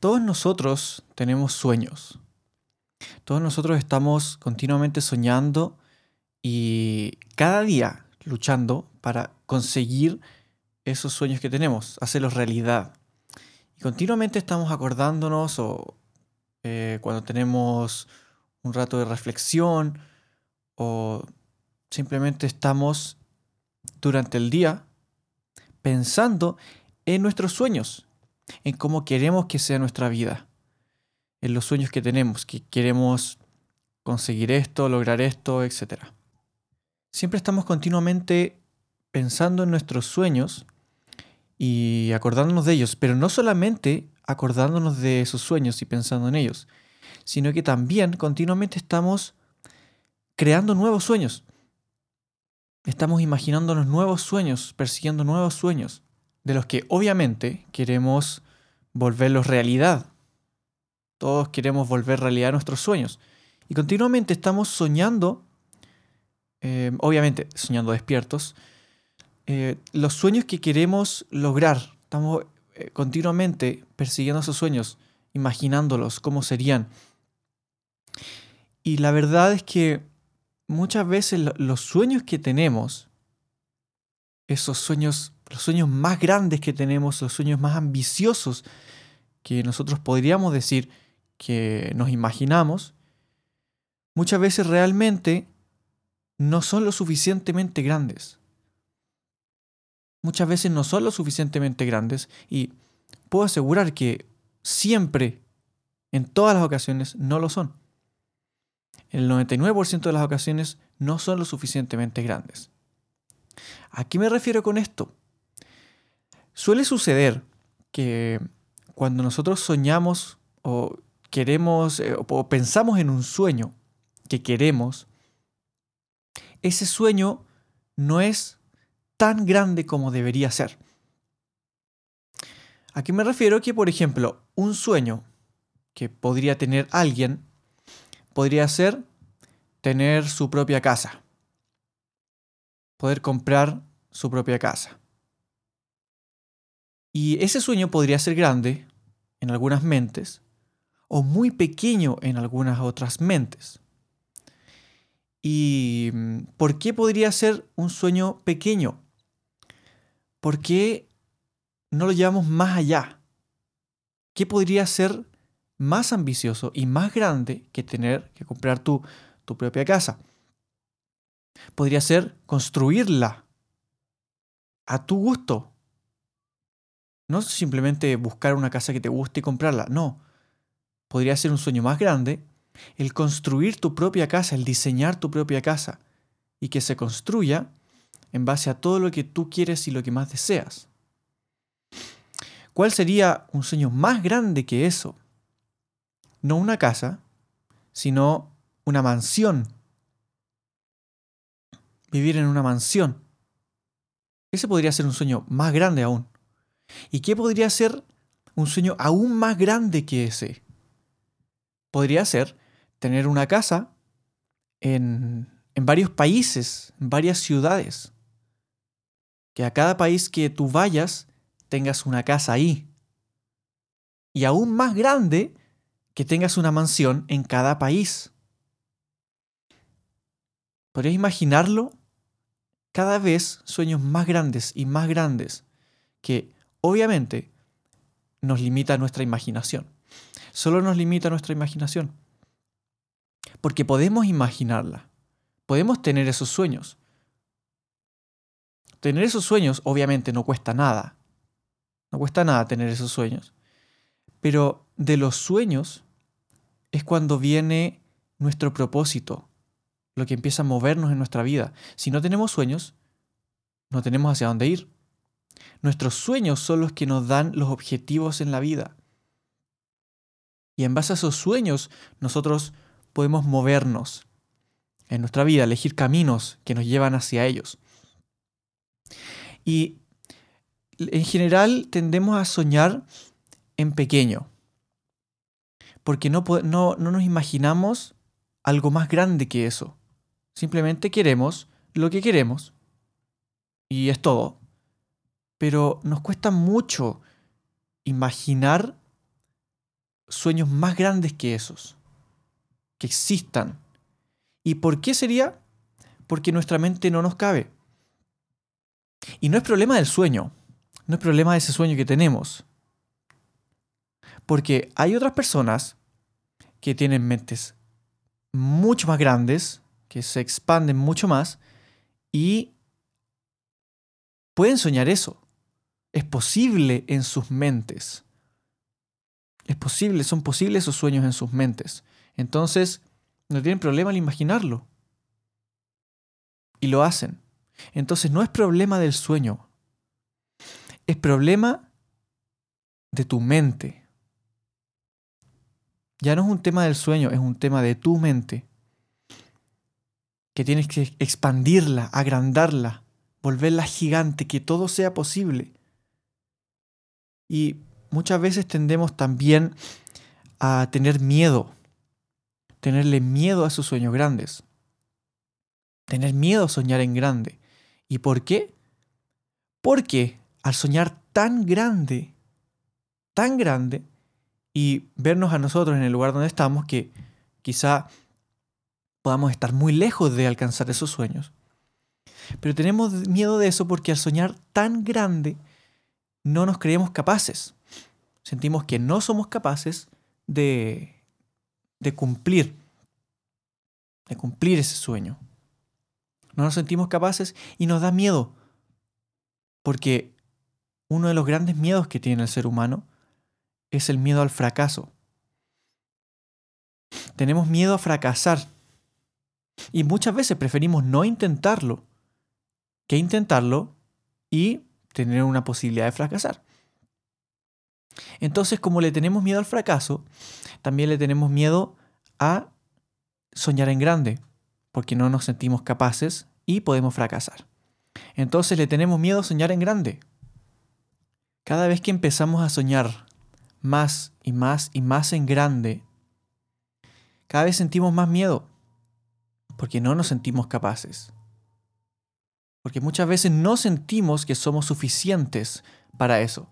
Todos nosotros tenemos sueños. Todos nosotros estamos continuamente soñando y cada día luchando para conseguir esos sueños que tenemos, hacerlos realidad. Y continuamente estamos acordándonos o eh, cuando tenemos un rato de reflexión o simplemente estamos durante el día pensando en nuestros sueños, en cómo queremos que sea nuestra vida, en los sueños que tenemos, que queremos conseguir esto, lograr esto, etc. Siempre estamos continuamente pensando en nuestros sueños y acordándonos de ellos, pero no solamente acordándonos de esos sueños y pensando en ellos, sino que también continuamente estamos creando nuevos sueños. Estamos imaginándonos nuevos sueños, persiguiendo nuevos sueños, de los que obviamente queremos volverlos realidad. Todos queremos volver realidad nuestros sueños. Y continuamente estamos soñando, eh, obviamente soñando despiertos, eh, los sueños que queremos lograr. Estamos eh, continuamente persiguiendo esos sueños, imaginándolos, cómo serían. Y la verdad es que muchas veces los sueños que tenemos, esos sueños, los sueños más grandes que tenemos, los sueños más ambiciosos que nosotros podríamos decir que nos imaginamos, muchas veces realmente no son lo suficientemente grandes. Muchas veces no son lo suficientemente grandes y puedo asegurar que siempre, en todas las ocasiones, no lo son el 99% de las ocasiones no son lo suficientemente grandes. ¿A qué me refiero con esto? Suele suceder que cuando nosotros soñamos o queremos eh, o pensamos en un sueño que queremos, ese sueño no es tan grande como debería ser. ¿A qué me refiero? Que, por ejemplo, un sueño que podría tener alguien podría ser tener su propia casa, poder comprar su propia casa. Y ese sueño podría ser grande en algunas mentes o muy pequeño en algunas otras mentes. ¿Y mm, por qué podría ser un sueño pequeño? ¿Por qué no lo llevamos más allá? ¿Qué podría ser más ambicioso y más grande que tener que comprar tu, tu propia casa. Podría ser construirla a tu gusto. No simplemente buscar una casa que te guste y comprarla, no. Podría ser un sueño más grande el construir tu propia casa, el diseñar tu propia casa y que se construya en base a todo lo que tú quieres y lo que más deseas. ¿Cuál sería un sueño más grande que eso? no una casa, sino una mansión. Vivir en una mansión. Ese podría ser un sueño más grande aún. ¿Y qué podría ser un sueño aún más grande que ese? Podría ser tener una casa en, en varios países, en varias ciudades. Que a cada país que tú vayas tengas una casa ahí. Y aún más grande que tengas una mansión en cada país. ¿Podrías imaginarlo? Cada vez sueños más grandes y más grandes que obviamente nos limita nuestra imaginación. Solo nos limita nuestra imaginación. Porque podemos imaginarla. Podemos tener esos sueños. Tener esos sueños obviamente no cuesta nada. No cuesta nada tener esos sueños. Pero de los sueños es cuando viene nuestro propósito, lo que empieza a movernos en nuestra vida. Si no tenemos sueños, no tenemos hacia dónde ir. Nuestros sueños son los que nos dan los objetivos en la vida. Y en base a esos sueños nosotros podemos movernos en nuestra vida, elegir caminos que nos llevan hacia ellos. Y en general tendemos a soñar en pequeño, porque no, no, no nos imaginamos algo más grande que eso. Simplemente queremos lo que queremos y es todo. Pero nos cuesta mucho imaginar sueños más grandes que esos, que existan. ¿Y por qué sería? Porque nuestra mente no nos cabe. Y no es problema del sueño, no es problema de ese sueño que tenemos. Porque hay otras personas que tienen mentes mucho más grandes, que se expanden mucho más y pueden soñar eso. Es posible en sus mentes. Es posible, son posibles esos sueños en sus mentes. Entonces, no tienen problema al imaginarlo. Y lo hacen. Entonces, no es problema del sueño. Es problema de tu mente. Ya no es un tema del sueño, es un tema de tu mente. Que tienes que expandirla, agrandarla, volverla gigante, que todo sea posible. Y muchas veces tendemos también a tener miedo, tenerle miedo a esos sueños grandes, tener miedo a soñar en grande. ¿Y por qué? Porque al soñar tan grande, tan grande, y vernos a nosotros en el lugar donde estamos, que quizá podamos estar muy lejos de alcanzar esos sueños. Pero tenemos miedo de eso porque al soñar tan grande no nos creemos capaces. Sentimos que no somos capaces de, de cumplir, de cumplir ese sueño. No nos sentimos capaces y nos da miedo. Porque uno de los grandes miedos que tiene el ser humano es el miedo al fracaso. Tenemos miedo a fracasar. Y muchas veces preferimos no intentarlo que intentarlo y tener una posibilidad de fracasar. Entonces, como le tenemos miedo al fracaso, también le tenemos miedo a soñar en grande, porque no nos sentimos capaces y podemos fracasar. Entonces le tenemos miedo a soñar en grande. Cada vez que empezamos a soñar más y más y más en grande, cada vez sentimos más miedo, porque no nos sentimos capaces. Porque muchas veces no sentimos que somos suficientes para eso.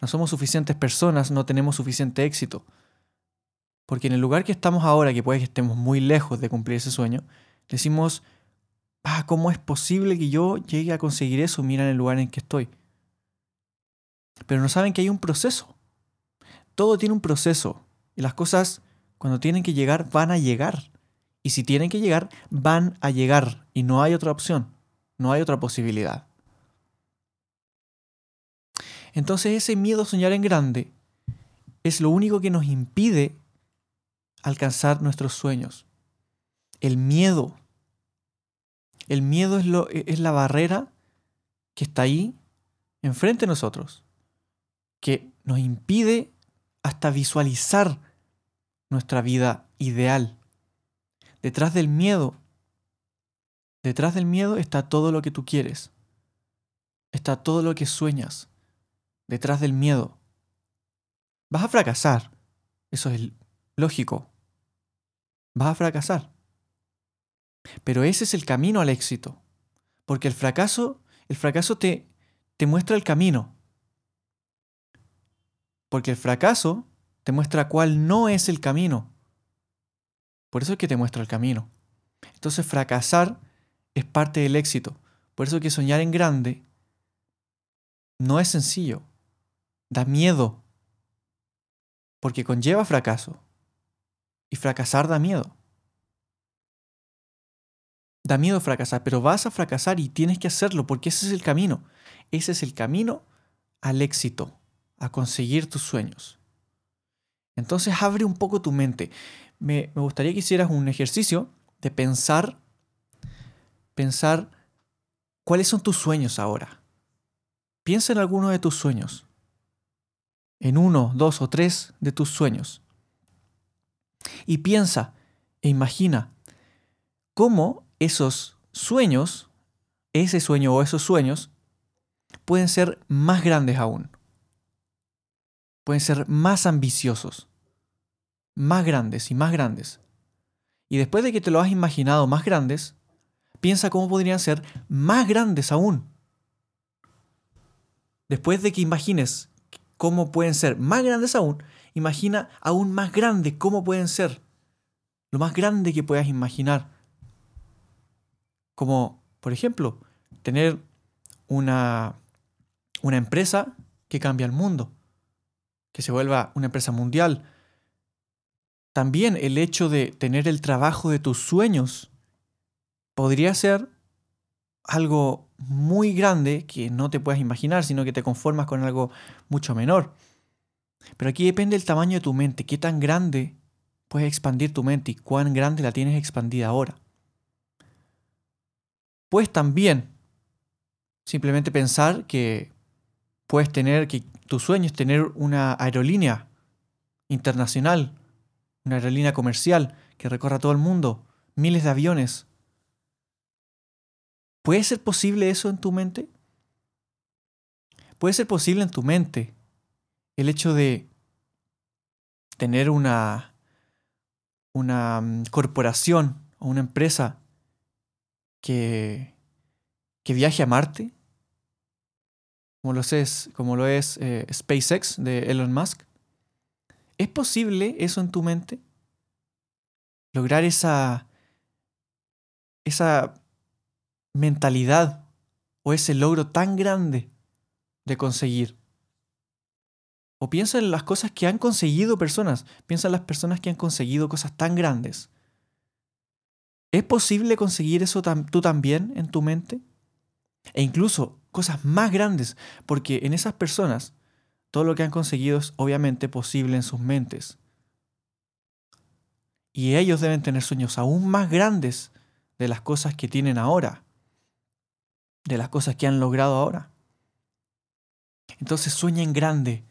No somos suficientes personas, no tenemos suficiente éxito. Porque en el lugar que estamos ahora, que puede que estemos muy lejos de cumplir ese sueño, decimos, ah, ¿cómo es posible que yo llegue a conseguir eso? Mira en el lugar en que estoy. Pero no saben que hay un proceso. Todo tiene un proceso. Y las cosas, cuando tienen que llegar, van a llegar. Y si tienen que llegar, van a llegar. Y no hay otra opción. No hay otra posibilidad. Entonces ese miedo a soñar en grande es lo único que nos impide alcanzar nuestros sueños. El miedo. El miedo es, lo, es la barrera que está ahí enfrente de nosotros, que nos impide hasta visualizar nuestra vida ideal. Detrás del miedo, detrás del miedo está todo lo que tú quieres. Está todo lo que sueñas. Detrás del miedo. Vas a fracasar. Eso es lógico. Vas a fracasar. Pero ese es el camino al éxito. Porque el fracaso, el fracaso te, te muestra el camino. Porque el fracaso te muestra cuál no es el camino. Por eso es que te muestra el camino. Entonces fracasar es parte del éxito. Por eso que soñar en grande no es sencillo. Da miedo. Porque conlleva fracaso. Y fracasar da miedo. Da miedo fracasar, pero vas a fracasar y tienes que hacerlo porque ese es el camino. Ese es el camino al éxito a conseguir tus sueños. Entonces abre un poco tu mente. Me, gustaría que hicieras un ejercicio de pensar, pensar cuáles son tus sueños ahora. piensa en alguno de tus sueños, en uno, dos o tres de tus sueños. Y piensa e imagina cómo esos sueños, ese sueño o esos sueños, pueden ser más grandes aún. Pueden ser más ambiciosos, más grandes y más grandes. Y después de que te lo has imaginado más grandes, piensa cómo podrían ser más grandes aún. Después de que imagines cómo pueden ser más grandes aún, imagina aún más grande cómo pueden ser. Lo más grande que puedas imaginar. Como, por ejemplo, tener una, una empresa que cambia el mundo, que se vuelva una empresa mundial. También el hecho de tener el trabajo de tus sueños podría ser algo muy grande que no te puedas imaginar, sino que te conformas con algo mucho menor. Pero aquí depende del tamaño de tu mente, qué tan grande puedes expandir tu mente y cuán grande la tienes expandida ahora. Puedes también simplemente pensar que puedes tener, que tu sueño es tener una aerolínea internacional, una aerolínea comercial que recorra todo el mundo, miles de aviones. ¿Puede ser posible eso en tu mente? ¿Puede ser posible en tu mente el hecho de tener una, una mm, corporación o una empresa que, que viaje a Marte, como lo es, como lo es eh, SpaceX de Elon Musk. ¿Es posible eso en tu mente? Lograr esa, esa mentalidad o ese logro tan grande de conseguir. O piensa en las cosas que han conseguido personas. Piensa en las personas que han conseguido cosas tan grandes. ¿Es posible conseguir eso tú también en tu mente? E incluso cosas más grandes, porque en esas personas todo lo que han conseguido es obviamente posible en sus mentes. Y ellos deben tener sueños aún más grandes de las cosas que tienen ahora, de las cosas que han logrado ahora. Entonces sueña en grande,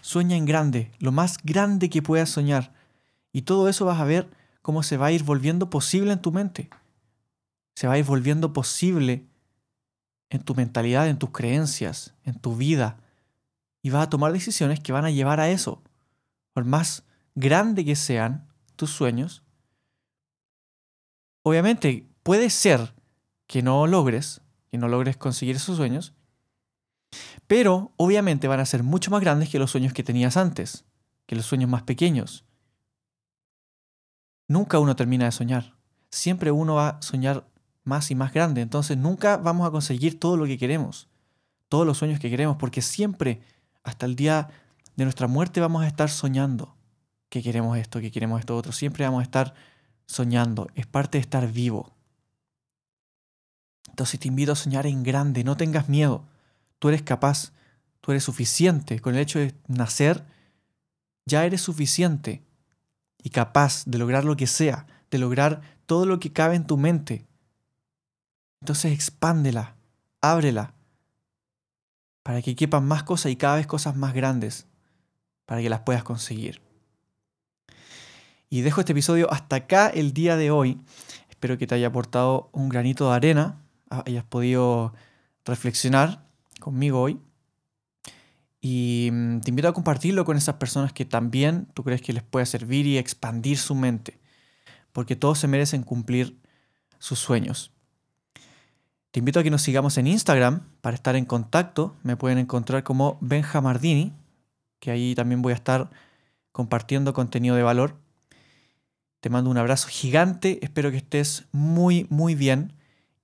sueña en grande, lo más grande que puedas soñar. Y todo eso vas a ver cómo se va a ir volviendo posible en tu mente. Se va a ir volviendo posible en tu mentalidad, en tus creencias, en tu vida. Y vas a tomar decisiones que van a llevar a eso. Por más grande que sean tus sueños, obviamente puede ser que no logres, que no logres conseguir esos sueños, pero obviamente van a ser mucho más grandes que los sueños que tenías antes, que los sueños más pequeños. Nunca uno termina de soñar. Siempre uno va a soñar más y más grande. Entonces nunca vamos a conseguir todo lo que queremos, todos los sueños que queremos, porque siempre, hasta el día de nuestra muerte, vamos a estar soñando que queremos esto, que queremos esto otro. Siempre vamos a estar soñando. Es parte de estar vivo. Entonces te invito a soñar en grande, no tengas miedo. Tú eres capaz, tú eres suficiente. Con el hecho de nacer, ya eres suficiente y capaz de lograr lo que sea, de lograr todo lo que cabe en tu mente. Entonces expándela, ábrela, para que quepan más cosas y cada vez cosas más grandes, para que las puedas conseguir. Y dejo este episodio hasta acá el día de hoy. Espero que te haya aportado un granito de arena, hayas podido reflexionar conmigo hoy. Y mm, te invito a compartirlo con esas personas que también tú crees que les puede servir y expandir su mente. Porque todos se merecen cumplir sus sueños. Te invito a que nos sigamos en Instagram para estar en contacto. Me pueden encontrar como Benjamardini, que ahí también voy a estar compartiendo contenido de valor. Te mando un abrazo gigante, espero que estés muy, muy bien